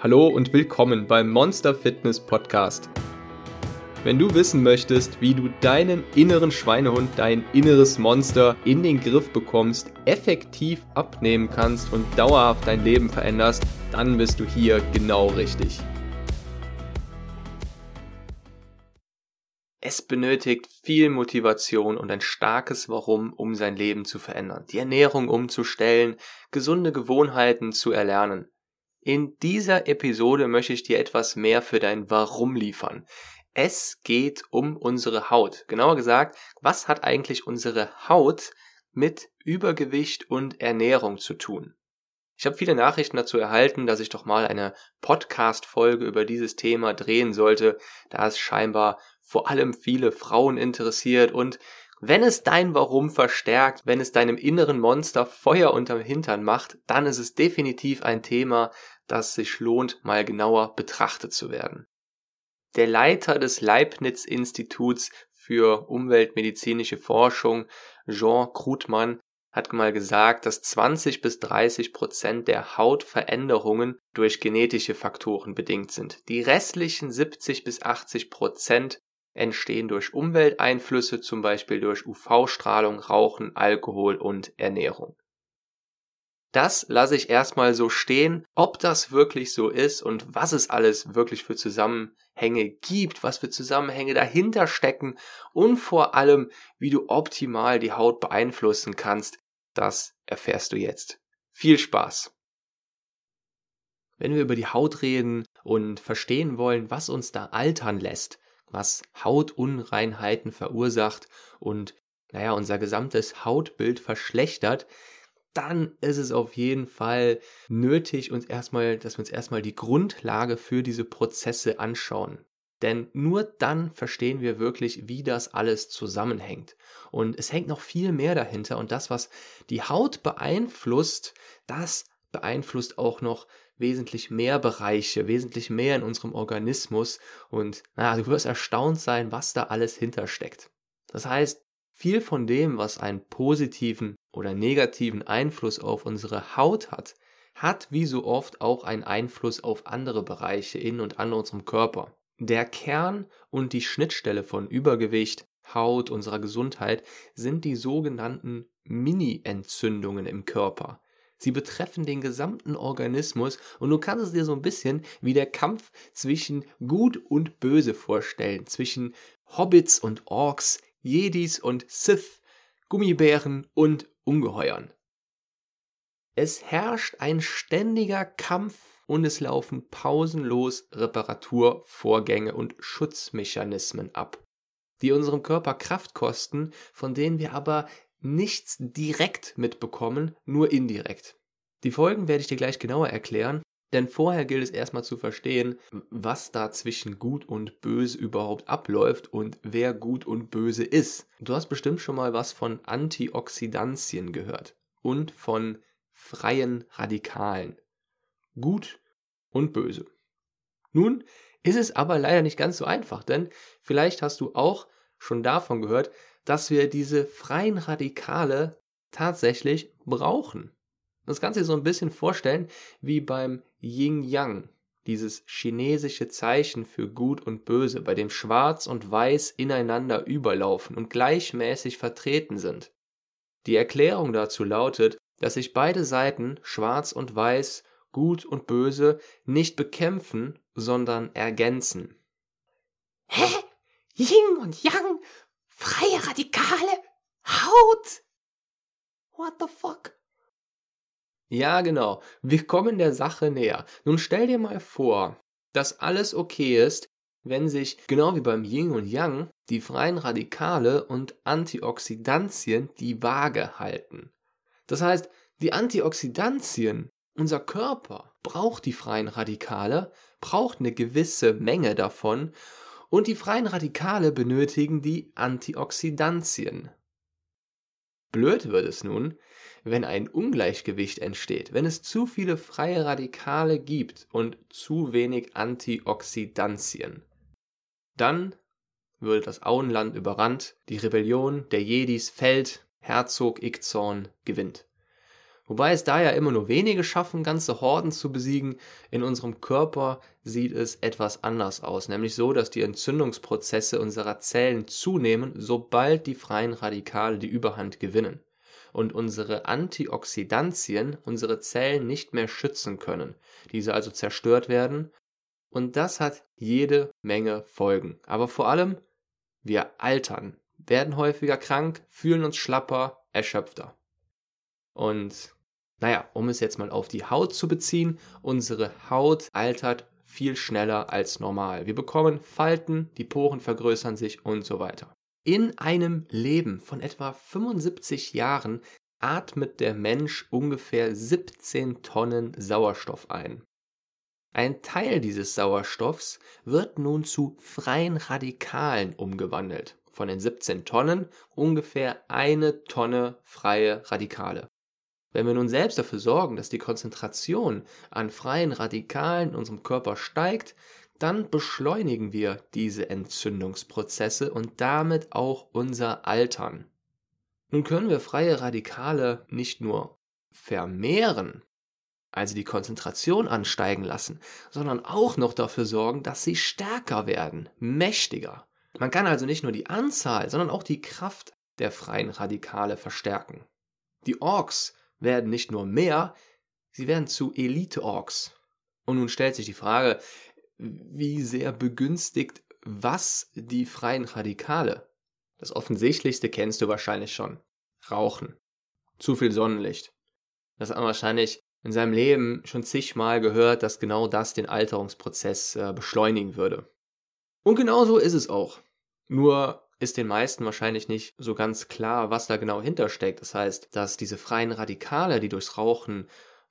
Hallo und willkommen beim Monster Fitness Podcast. Wenn du wissen möchtest, wie du deinen inneren Schweinehund, dein inneres Monster in den Griff bekommst, effektiv abnehmen kannst und dauerhaft dein Leben veränderst, dann bist du hier genau richtig. Es benötigt viel Motivation und ein starkes Warum, um sein Leben zu verändern, die Ernährung umzustellen, gesunde Gewohnheiten zu erlernen. In dieser Episode möchte ich dir etwas mehr für dein Warum liefern. Es geht um unsere Haut. Genauer gesagt, was hat eigentlich unsere Haut mit Übergewicht und Ernährung zu tun? Ich habe viele Nachrichten dazu erhalten, dass ich doch mal eine Podcast-Folge über dieses Thema drehen sollte, da es scheinbar vor allem viele Frauen interessiert und wenn es dein Warum verstärkt, wenn es deinem inneren Monster Feuer unterm Hintern macht, dann ist es definitiv ein Thema, das sich lohnt, mal genauer betrachtet zu werden. Der Leiter des Leibniz-Instituts für umweltmedizinische Forschung, Jean Krutmann, hat mal gesagt, dass 20 bis 30 Prozent der Hautveränderungen durch genetische Faktoren bedingt sind. Die restlichen 70 bis 80 Prozent entstehen durch Umwelteinflüsse, zum Beispiel durch UV-Strahlung, Rauchen, Alkohol und Ernährung. Das lasse ich erstmal so stehen, ob das wirklich so ist und was es alles wirklich für Zusammenhänge gibt, was für Zusammenhänge dahinter stecken und vor allem, wie du optimal die Haut beeinflussen kannst, das erfährst du jetzt. Viel Spaß! Wenn wir über die Haut reden und verstehen wollen, was uns da altern lässt, was Hautunreinheiten verursacht und naja, unser gesamtes Hautbild verschlechtert, dann ist es auf jeden Fall nötig, uns erstmal, dass wir uns erstmal die Grundlage für diese Prozesse anschauen. Denn nur dann verstehen wir wirklich, wie das alles zusammenhängt. Und es hängt noch viel mehr dahinter. Und das, was die Haut beeinflusst, das beeinflusst auch noch wesentlich mehr Bereiche, wesentlich mehr in unserem Organismus. Und naja, du wirst erstaunt sein, was da alles hintersteckt. Das heißt, viel von dem, was einen positiven oder negativen Einfluss auf unsere Haut hat, hat wie so oft auch einen Einfluss auf andere Bereiche in und an unserem Körper. Der Kern und die Schnittstelle von Übergewicht, Haut, unserer Gesundheit sind die sogenannten Mini-Entzündungen im Körper. Sie betreffen den gesamten Organismus und du kannst es dir so ein bisschen wie der Kampf zwischen Gut und Böse vorstellen, zwischen Hobbits und Orks, Jedis und Sith, Gummibären und Ungeheuern. Es herrscht ein ständiger Kampf und es laufen pausenlos Reparaturvorgänge und Schutzmechanismen ab, die unserem Körper Kraft kosten, von denen wir aber nichts direkt mitbekommen, nur indirekt. Die Folgen werde ich dir gleich genauer erklären, denn vorher gilt es erstmal zu verstehen, was da zwischen Gut und Böse überhaupt abläuft und wer Gut und Böse ist. Du hast bestimmt schon mal was von Antioxidantien gehört und von freien Radikalen. Gut und Böse. Nun ist es aber leider nicht ganz so einfach, denn vielleicht hast du auch schon davon gehört, dass wir diese freien Radikale tatsächlich brauchen. Das dir so ein bisschen vorstellen wie beim Yin-Yang, dieses chinesische Zeichen für Gut und Böse, bei dem Schwarz und Weiß ineinander überlaufen und gleichmäßig vertreten sind. Die Erklärung dazu lautet, dass sich beide Seiten, Schwarz und Weiß, Gut und Böse, nicht bekämpfen, sondern ergänzen. Hä? Yin und Yang? Freie Radikale? Haut? What the fuck? Ja, genau. Wir kommen der Sache näher. Nun stell dir mal vor, dass alles okay ist, wenn sich, genau wie beim Yin und Yang, die freien Radikale und Antioxidantien die Waage halten. Das heißt, die Antioxidantien, unser Körper braucht die freien Radikale, braucht eine gewisse Menge davon und die freien Radikale benötigen die Antioxidantien. Blöd wird es nun, wenn ein Ungleichgewicht entsteht, wenn es zu viele freie Radikale gibt und zu wenig Antioxidantien. Dann würde das Auenland überrannt, die Rebellion der Jedis fällt, Herzog Ickzorn gewinnt. Wobei es da ja immer nur wenige schaffen, ganze Horden zu besiegen, in unserem Körper sieht es etwas anders aus, nämlich so, dass die Entzündungsprozesse unserer Zellen zunehmen, sobald die freien Radikale die Überhand gewinnen und unsere Antioxidantien unsere Zellen nicht mehr schützen können, diese also zerstört werden und das hat jede Menge Folgen. Aber vor allem, wir altern, werden häufiger krank, fühlen uns schlapper, erschöpfter. Und naja, um es jetzt mal auf die Haut zu beziehen, unsere Haut altert viel schneller als normal. Wir bekommen Falten, die Poren vergrößern sich und so weiter. In einem Leben von etwa 75 Jahren atmet der Mensch ungefähr 17 Tonnen Sauerstoff ein. Ein Teil dieses Sauerstoffs wird nun zu freien Radikalen umgewandelt. Von den 17 Tonnen ungefähr eine Tonne freie Radikale. Wenn wir nun selbst dafür sorgen, dass die Konzentration an freien Radikalen in unserem Körper steigt, dann beschleunigen wir diese Entzündungsprozesse und damit auch unser Altern. Nun können wir freie Radikale nicht nur vermehren, also die Konzentration ansteigen lassen, sondern auch noch dafür sorgen, dass sie stärker werden, mächtiger. Man kann also nicht nur die Anzahl, sondern auch die Kraft der freien Radikale verstärken. Die Orks werden nicht nur mehr, sie werden zu Elite-Orks. Und nun stellt sich die Frage, wie sehr begünstigt was die freien Radikale? Das Offensichtlichste kennst du wahrscheinlich schon. Rauchen. Zu viel Sonnenlicht. Das hat man wahrscheinlich in seinem Leben schon zigmal gehört, dass genau das den Alterungsprozess äh, beschleunigen würde. Und genau so ist es auch. Nur ist den meisten wahrscheinlich nicht so ganz klar, was da genau hintersteckt. Das heißt, dass diese freien Radikale, die durchs Rauchen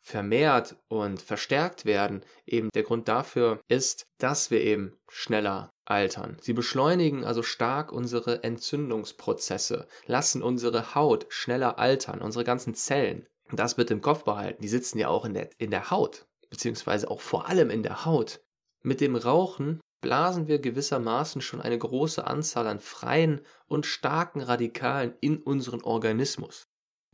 vermehrt und verstärkt werden, eben der Grund dafür ist, dass wir eben schneller altern. Sie beschleunigen also stark unsere Entzündungsprozesse, lassen unsere Haut schneller altern, unsere ganzen Zellen. Und das bitte im Kopf behalten. Die sitzen ja auch in der, in der Haut, beziehungsweise auch vor allem in der Haut. Mit dem Rauchen blasen wir gewissermaßen schon eine große Anzahl an freien und starken Radikalen in unseren Organismus.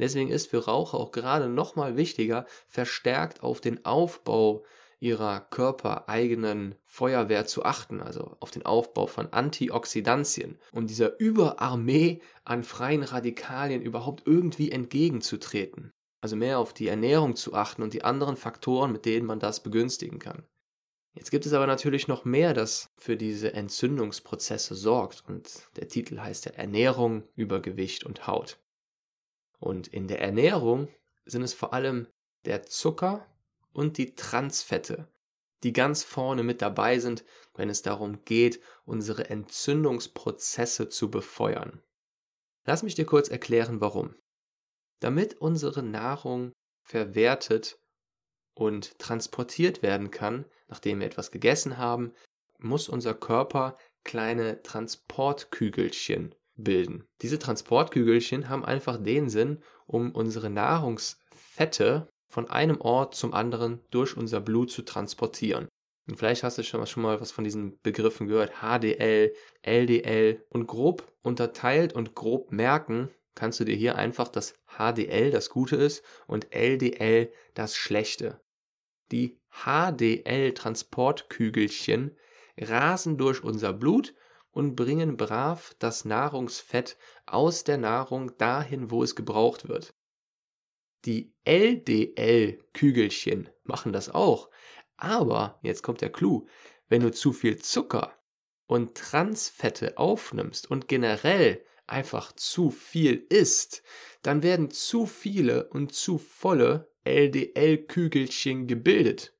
Deswegen ist für Raucher auch gerade nochmal wichtiger, verstärkt auf den Aufbau ihrer körpereigenen Feuerwehr zu achten, also auf den Aufbau von Antioxidantien, um dieser Überarmee an freien Radikalien überhaupt irgendwie entgegenzutreten. Also mehr auf die Ernährung zu achten und die anderen Faktoren, mit denen man das begünstigen kann. Jetzt gibt es aber natürlich noch mehr, das für diese Entzündungsprozesse sorgt und der Titel heißt ja Ernährung, Übergewicht und Haut. Und in der Ernährung sind es vor allem der Zucker und die Transfette, die ganz vorne mit dabei sind, wenn es darum geht, unsere Entzündungsprozesse zu befeuern. Lass mich dir kurz erklären, warum. Damit unsere Nahrung verwertet und transportiert werden kann, nachdem wir etwas gegessen haben, muss unser Körper kleine Transportkügelchen bilden. Diese Transportkügelchen haben einfach den Sinn, um unsere Nahrungsfette von einem Ort zum anderen durch unser Blut zu transportieren. Und vielleicht hast du schon mal, schon mal was von diesen Begriffen gehört. HDL, LDL und grob unterteilt und grob merken kannst du dir hier einfach das HDL, das Gute ist, und LDL, das Schlechte. Die HDL-Transportkügelchen rasen durch unser Blut und bringen brav das Nahrungsfett aus der Nahrung dahin, wo es gebraucht wird. Die LDL-Kügelchen machen das auch. Aber, jetzt kommt der Clou, wenn du zu viel Zucker und Transfette aufnimmst und generell einfach zu viel isst, dann werden zu viele und zu volle LDL-Kügelchen gebildet,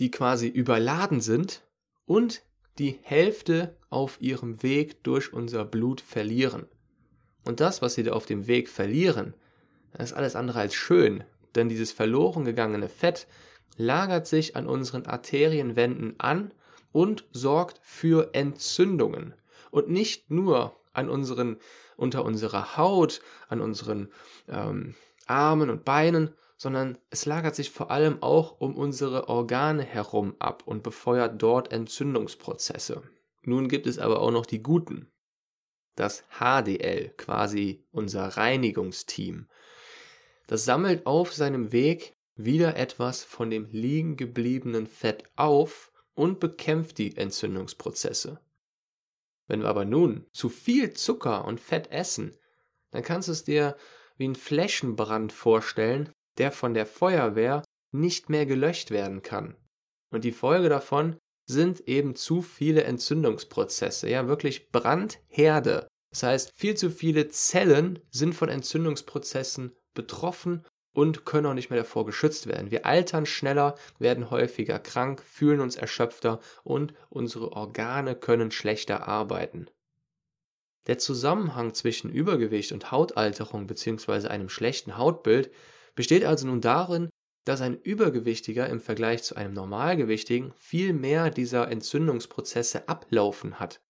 die quasi überladen sind und die Hälfte auf ihrem Weg durch unser Blut verlieren. Und das, was sie da auf dem Weg verlieren, ist alles andere als schön, denn dieses verloren gegangene Fett lagert sich an unseren Arterienwänden an und sorgt für Entzündungen und nicht nur an unseren, unter unserer Haut, an unseren ähm, Armen und Beinen, sondern es lagert sich vor allem auch um unsere Organe herum ab und befeuert dort Entzündungsprozesse. Nun gibt es aber auch noch die guten. Das HDL, quasi unser Reinigungsteam. Das sammelt auf seinem Weg wieder etwas von dem liegen gebliebenen Fett auf und bekämpft die Entzündungsprozesse. Wenn wir aber nun zu viel Zucker und Fett essen, dann kannst du es dir wie einen Flächenbrand vorstellen, der von der Feuerwehr nicht mehr gelöscht werden kann. Und die Folge davon sind eben zu viele Entzündungsprozesse, ja wirklich Brandherde. Das heißt, viel zu viele Zellen sind von Entzündungsprozessen betroffen und können auch nicht mehr davor geschützt werden. Wir altern schneller, werden häufiger krank, fühlen uns erschöpfter und unsere Organe können schlechter arbeiten. Der Zusammenhang zwischen Übergewicht und Hautalterung bzw. einem schlechten Hautbild besteht also nun darin, dass ein Übergewichtiger im Vergleich zu einem Normalgewichtigen viel mehr dieser Entzündungsprozesse ablaufen hat.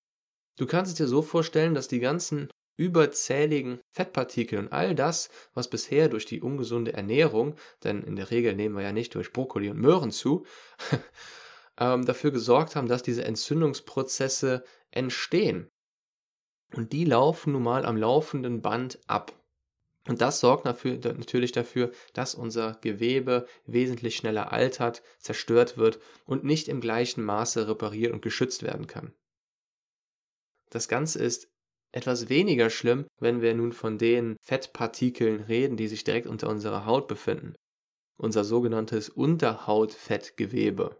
Du kannst es dir so vorstellen, dass die ganzen überzähligen Fettpartikel und all das, was bisher durch die ungesunde Ernährung, denn in der Regel nehmen wir ja nicht durch Brokkoli und Möhren zu, ähm, dafür gesorgt haben, dass diese Entzündungsprozesse entstehen. Und die laufen nun mal am laufenden Band ab. Und das sorgt dafür, natürlich dafür, dass unser Gewebe wesentlich schneller altert, zerstört wird und nicht im gleichen Maße repariert und geschützt werden kann. Das Ganze ist etwas weniger schlimm, wenn wir nun von den Fettpartikeln reden, die sich direkt unter unserer Haut befinden. Unser sogenanntes Unterhautfettgewebe.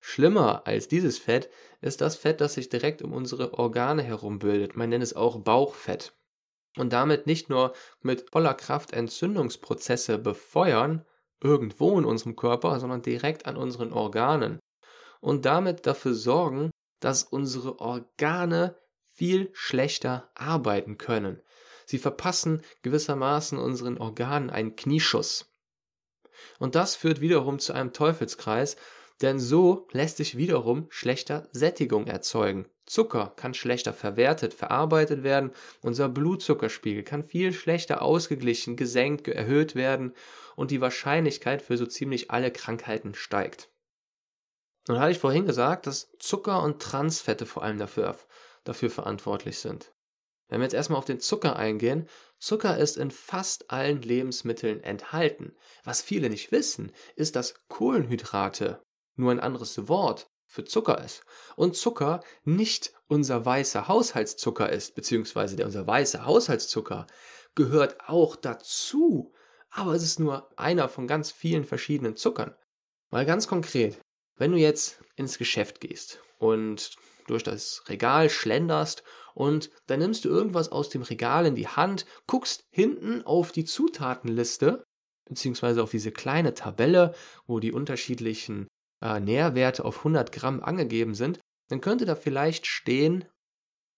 Schlimmer als dieses Fett ist das Fett, das sich direkt um unsere Organe herum bildet. Man nennt es auch Bauchfett. Und damit nicht nur mit voller Kraft Entzündungsprozesse befeuern, irgendwo in unserem Körper, sondern direkt an unseren Organen. Und damit dafür sorgen, dass unsere Organe viel schlechter arbeiten können. Sie verpassen gewissermaßen unseren Organen einen Knieschuss. Und das führt wiederum zu einem Teufelskreis, denn so lässt sich wiederum schlechter Sättigung erzeugen. Zucker kann schlechter verwertet, verarbeitet werden, unser Blutzuckerspiegel kann viel schlechter ausgeglichen, gesenkt, erhöht werden und die Wahrscheinlichkeit für so ziemlich alle Krankheiten steigt. Nun hatte ich vorhin gesagt, dass Zucker und Transfette vor allem dafür, dafür verantwortlich sind. Wenn wir jetzt erstmal auf den Zucker eingehen, Zucker ist in fast allen Lebensmitteln enthalten. Was viele nicht wissen, ist, dass Kohlenhydrate nur ein anderes Wort für Zucker ist. Und Zucker nicht unser weißer Haushaltszucker ist, beziehungsweise der unser weißer Haushaltszucker gehört auch dazu, aber es ist nur einer von ganz vielen verschiedenen Zuckern. Mal ganz konkret, wenn du jetzt ins Geschäft gehst und durch das Regal schlenderst und dann nimmst du irgendwas aus dem Regal in die Hand, guckst hinten auf die Zutatenliste, beziehungsweise auf diese kleine Tabelle, wo die unterschiedlichen äh, Nährwerte auf 100 Gramm angegeben sind, dann könnte da vielleicht stehen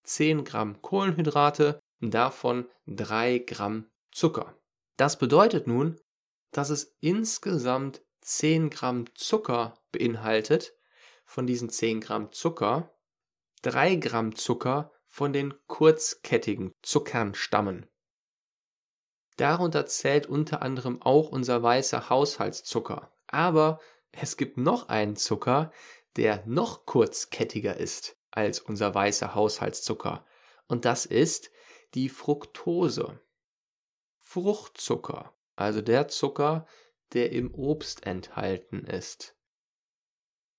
10 Gramm Kohlenhydrate, davon 3 Gramm Zucker. Das bedeutet nun, dass es insgesamt 10 Gramm Zucker beinhaltet. Von diesen 10 Gramm Zucker 3 Gramm Zucker von den kurzkettigen Zuckern stammen. Darunter zählt unter anderem auch unser weißer Haushaltszucker. Aber es gibt noch einen Zucker, der noch kurzkettiger ist als unser weißer Haushaltszucker. Und das ist die Fructose. Fruchtzucker, also der Zucker, der im Obst enthalten ist.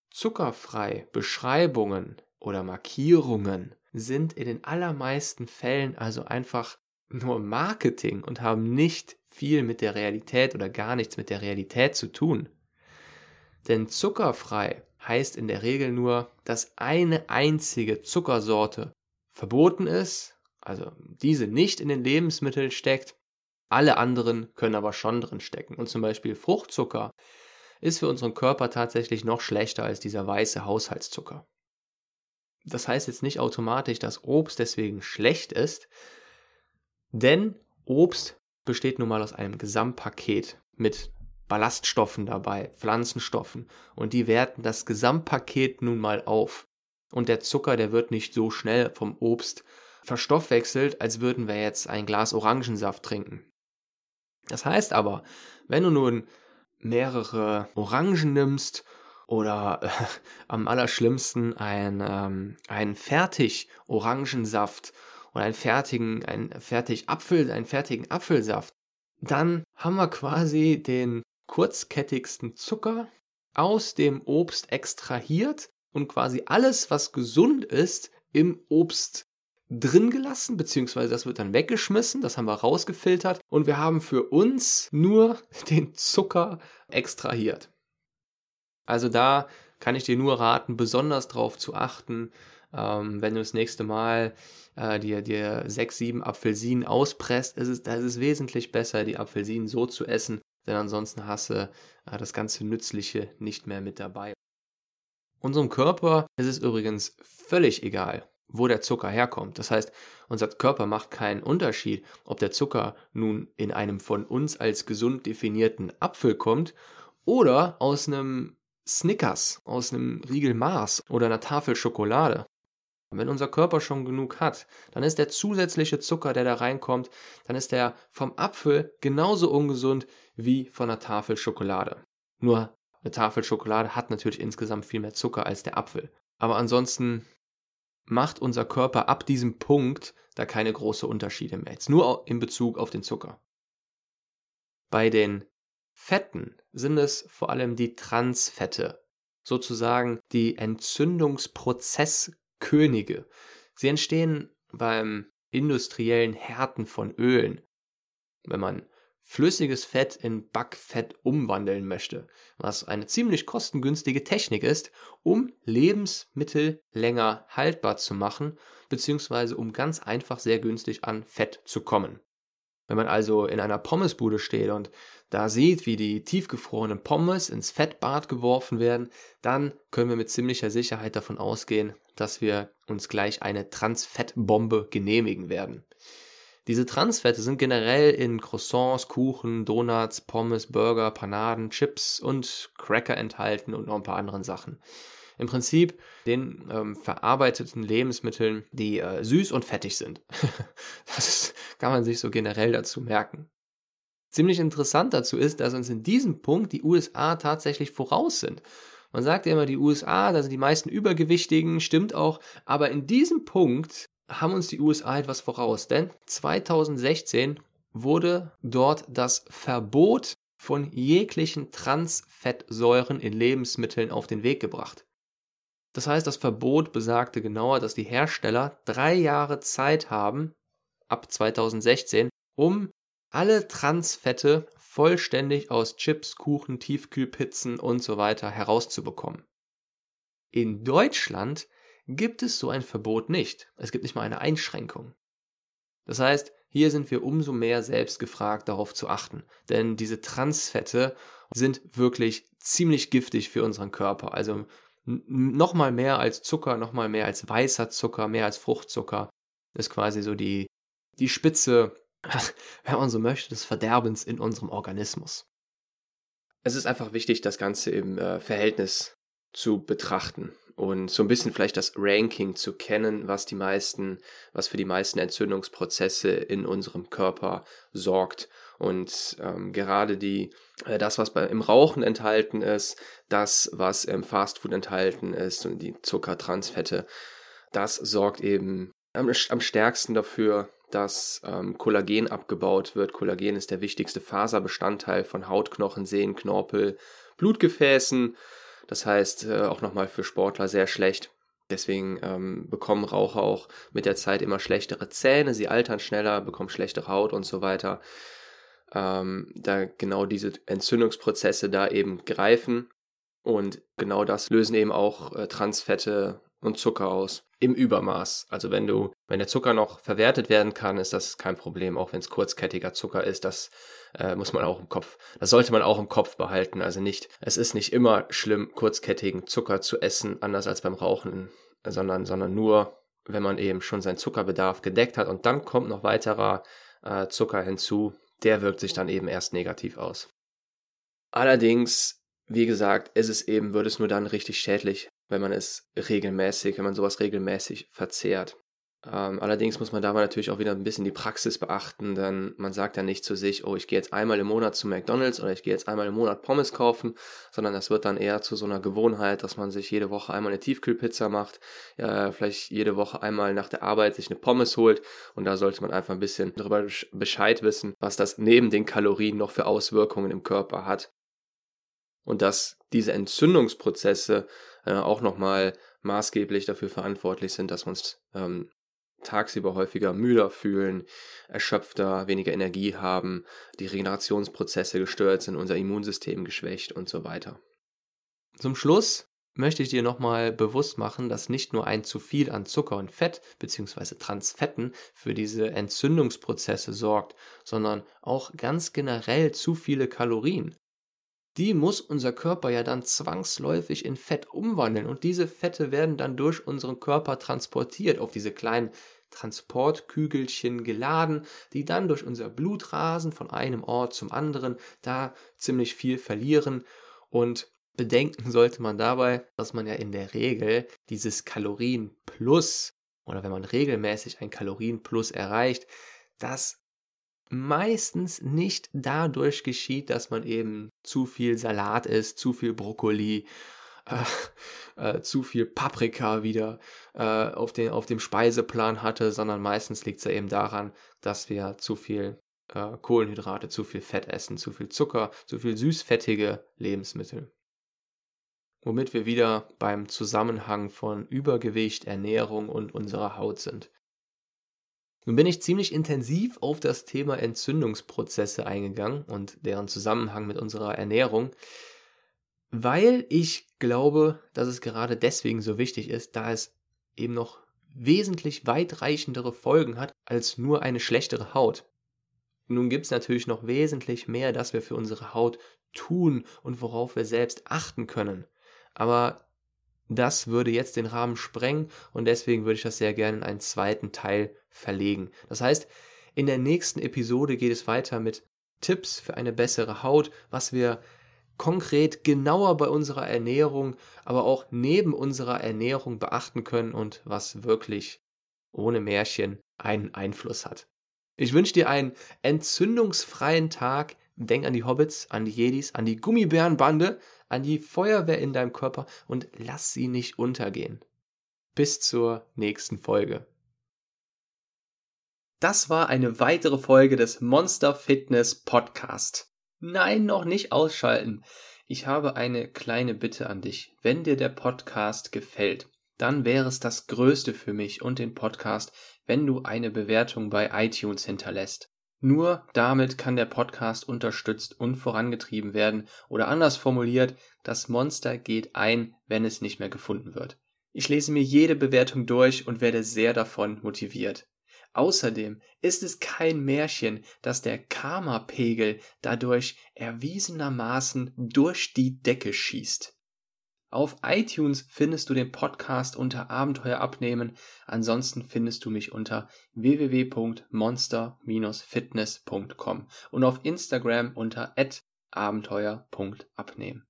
Zuckerfrei Beschreibungen oder Markierungen sind in den allermeisten Fällen also einfach nur Marketing und haben nicht viel mit der Realität oder gar nichts mit der Realität zu tun. Denn zuckerfrei heißt in der Regel nur, dass eine einzige Zuckersorte verboten ist, also diese nicht in den Lebensmitteln steckt, alle anderen können aber schon drin stecken. Und zum Beispiel Fruchtzucker ist für unseren Körper tatsächlich noch schlechter als dieser weiße Haushaltszucker. Das heißt jetzt nicht automatisch, dass Obst deswegen schlecht ist, denn Obst besteht nun mal aus einem Gesamtpaket mit Ballaststoffen dabei, Pflanzenstoffen und die werten das Gesamtpaket nun mal auf. Und der Zucker, der wird nicht so schnell vom Obst verstoffwechselt, als würden wir jetzt ein Glas Orangensaft trinken. Das heißt aber, wenn du nun mehrere Orangen nimmst oder äh, am allerschlimmsten ein, ähm, einen fertig Orangensaft oder einen fertigen, einen fertig Apfel, einen fertigen Apfelsaft, dann haben wir quasi den kurzkettigsten Zucker aus dem Obst extrahiert und quasi alles, was gesund ist, im Obst drin gelassen, beziehungsweise das wird dann weggeschmissen, das haben wir rausgefiltert und wir haben für uns nur den Zucker extrahiert. Also da kann ich dir nur raten, besonders darauf zu achten, ähm, wenn du das nächste Mal äh, dir, dir sechs, sieben Apfelsinen auspresst, ist es, das ist wesentlich besser, die Apfelsinen so zu essen, denn ansonsten hast du äh, das ganze Nützliche nicht mehr mit dabei. Unserem Körper ist es übrigens völlig egal, wo der Zucker herkommt. Das heißt, unser Körper macht keinen Unterschied, ob der Zucker nun in einem von uns als gesund definierten Apfel kommt oder aus einem Snickers, aus einem Riegel Mars oder einer Tafel Schokolade. Wenn unser Körper schon genug hat, dann ist der zusätzliche Zucker, der da reinkommt, dann ist der vom Apfel genauso ungesund wie von einer Tafel Schokolade. Nur eine Tafel Schokolade hat natürlich insgesamt viel mehr Zucker als der Apfel. Aber ansonsten macht unser Körper ab diesem Punkt da keine großen Unterschiede mehr. Jetzt nur in Bezug auf den Zucker. Bei den Fetten sind es vor allem die Transfette, sozusagen die Entzündungsprozesskönige. Sie entstehen beim industriellen Härten von Ölen. Wenn man flüssiges Fett in Backfett umwandeln möchte, was eine ziemlich kostengünstige Technik ist, um Lebensmittel länger haltbar zu machen, beziehungsweise um ganz einfach sehr günstig an Fett zu kommen. Wenn man also in einer Pommesbude steht und da sieht, wie die tiefgefrorenen Pommes ins Fettbad geworfen werden, dann können wir mit ziemlicher Sicherheit davon ausgehen, dass wir uns gleich eine Transfettbombe genehmigen werden. Diese Transfette sind generell in Croissants, Kuchen, Donuts, Pommes, Burger, Panaden, Chips und Cracker enthalten und noch ein paar anderen Sachen. Im Prinzip den ähm, verarbeiteten Lebensmitteln, die äh, süß und fettig sind. das kann man sich so generell dazu merken. Ziemlich interessant dazu ist, dass uns in diesem Punkt die USA tatsächlich voraus sind. Man sagt ja immer, die USA, da sind die meisten Übergewichtigen, stimmt auch, aber in diesem Punkt haben uns die USA etwas voraus, denn 2016 wurde dort das Verbot von jeglichen Transfettsäuren in Lebensmitteln auf den Weg gebracht. Das heißt, das Verbot besagte genauer, dass die Hersteller drei Jahre Zeit haben, ab 2016, um alle Transfette vollständig aus Chips, Kuchen, Tiefkühlpizzen und so weiter herauszubekommen. In Deutschland gibt es so ein Verbot nicht. Es gibt nicht mal eine Einschränkung. Das heißt, hier sind wir umso mehr selbst gefragt, darauf zu achten. Denn diese Transfette sind wirklich ziemlich giftig für unseren Körper. Also nochmal mehr als Zucker, nochmal mehr als weißer Zucker, mehr als Fruchtzucker ist quasi so die, die Spitze, wenn man so möchte, des Verderbens in unserem Organismus. Es ist einfach wichtig, das Ganze im äh, Verhältnis zu betrachten und so ein bisschen vielleicht das Ranking zu kennen, was die meisten, was für die meisten Entzündungsprozesse in unserem Körper sorgt. Und ähm, gerade die, äh, das, was bei, im Rauchen enthalten ist, das, was im Fastfood enthalten ist und die Zuckertransfette, das sorgt eben am, am stärksten dafür, dass ähm, Kollagen abgebaut wird. Kollagen ist der wichtigste Faserbestandteil von Hautknochen, Sehnen, Knorpel, Blutgefäßen das heißt, äh, auch nochmal für Sportler sehr schlecht. Deswegen ähm, bekommen Raucher auch mit der Zeit immer schlechtere Zähne, sie altern schneller, bekommen schlechtere Haut und so weiter. Ähm, da genau diese Entzündungsprozesse da eben greifen. Und genau das lösen eben auch äh, Transfette und Zucker aus. Im Übermaß. Also wenn du, wenn der Zucker noch verwertet werden kann, ist das kein Problem, auch wenn es kurzkettiger Zucker ist. Das äh, muss man auch im Kopf, das sollte man auch im Kopf behalten. Also nicht, es ist nicht immer schlimm, kurzkettigen Zucker zu essen, anders als beim Rauchen, sondern, sondern nur, wenn man eben schon seinen Zuckerbedarf gedeckt hat und dann kommt noch weiterer äh, Zucker hinzu, der wirkt sich dann eben erst negativ aus. Allerdings, wie gesagt, ist es eben, wird es nur dann richtig schädlich, wenn man es regelmäßig, wenn man sowas regelmäßig verzehrt. Ähm, allerdings muss man dabei natürlich auch wieder ein bisschen die Praxis beachten, denn man sagt ja nicht zu sich, oh, ich gehe jetzt einmal im Monat zu McDonald's oder ich gehe jetzt einmal im Monat Pommes kaufen, sondern das wird dann eher zu so einer Gewohnheit, dass man sich jede Woche einmal eine Tiefkühlpizza macht, ja, vielleicht jede Woche einmal nach der Arbeit sich eine Pommes holt und da sollte man einfach ein bisschen darüber Bescheid wissen, was das neben den Kalorien noch für Auswirkungen im Körper hat. Und dass diese Entzündungsprozesse äh, auch nochmal maßgeblich dafür verantwortlich sind, dass wir uns ähm, tagsüber häufiger müder fühlen, erschöpfter, weniger Energie haben, die Regenerationsprozesse gestört sind, unser Immunsystem geschwächt und so weiter. Zum Schluss möchte ich dir nochmal bewusst machen, dass nicht nur ein zu viel an Zucker und Fett bzw. Transfetten für diese Entzündungsprozesse sorgt, sondern auch ganz generell zu viele Kalorien die muss unser Körper ja dann zwangsläufig in Fett umwandeln und diese Fette werden dann durch unseren Körper transportiert auf diese kleinen Transportkügelchen geladen, die dann durch unser Blut rasen von einem Ort zum anderen, da ziemlich viel verlieren. Und bedenken sollte man dabei, dass man ja in der Regel dieses Kalorienplus oder wenn man regelmäßig ein Kalorienplus erreicht, das meistens nicht dadurch geschieht, dass man eben zu viel Salat isst, zu viel Brokkoli, äh, äh, zu viel Paprika wieder äh, auf, den, auf dem Speiseplan hatte, sondern meistens liegt es ja eben daran, dass wir zu viel äh, Kohlenhydrate, zu viel Fett essen, zu viel Zucker, zu viel süßfettige Lebensmittel. Womit wir wieder beim Zusammenhang von Übergewicht, Ernährung und unserer Haut sind. Nun bin ich ziemlich intensiv auf das Thema Entzündungsprozesse eingegangen und deren Zusammenhang mit unserer Ernährung, weil ich glaube, dass es gerade deswegen so wichtig ist, da es eben noch wesentlich weitreichendere Folgen hat als nur eine schlechtere Haut. Nun gibt es natürlich noch wesentlich mehr, das wir für unsere Haut tun und worauf wir selbst achten können. Aber das würde jetzt den Rahmen sprengen und deswegen würde ich das sehr gerne in einen zweiten Teil verlegen. Das heißt, in der nächsten Episode geht es weiter mit Tipps für eine bessere Haut, was wir konkret genauer bei unserer Ernährung, aber auch neben unserer Ernährung beachten können und was wirklich ohne Märchen einen Einfluss hat. Ich wünsche dir einen entzündungsfreien Tag. Denk an die Hobbits, an die Jedis, an die Gummibärenbande, an die Feuerwehr in deinem Körper und lass sie nicht untergehen. Bis zur nächsten Folge. Das war eine weitere Folge des Monster Fitness Podcast. Nein, noch nicht ausschalten. Ich habe eine kleine Bitte an dich. Wenn dir der Podcast gefällt, dann wäre es das Größte für mich und den Podcast, wenn du eine Bewertung bei iTunes hinterlässt. Nur damit kann der Podcast unterstützt und vorangetrieben werden oder anders formuliert, das Monster geht ein, wenn es nicht mehr gefunden wird. Ich lese mir jede Bewertung durch und werde sehr davon motiviert. Außerdem ist es kein Märchen, dass der Karma-Pegel dadurch erwiesenermaßen durch die Decke schießt. Auf iTunes findest du den Podcast unter Abenteuer abnehmen. Ansonsten findest du mich unter www.monster-fitness.com und auf Instagram unter abenteuer.abnehmen.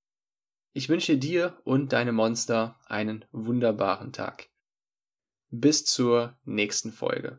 Ich wünsche dir und deine Monster einen wunderbaren Tag. Bis zur nächsten Folge.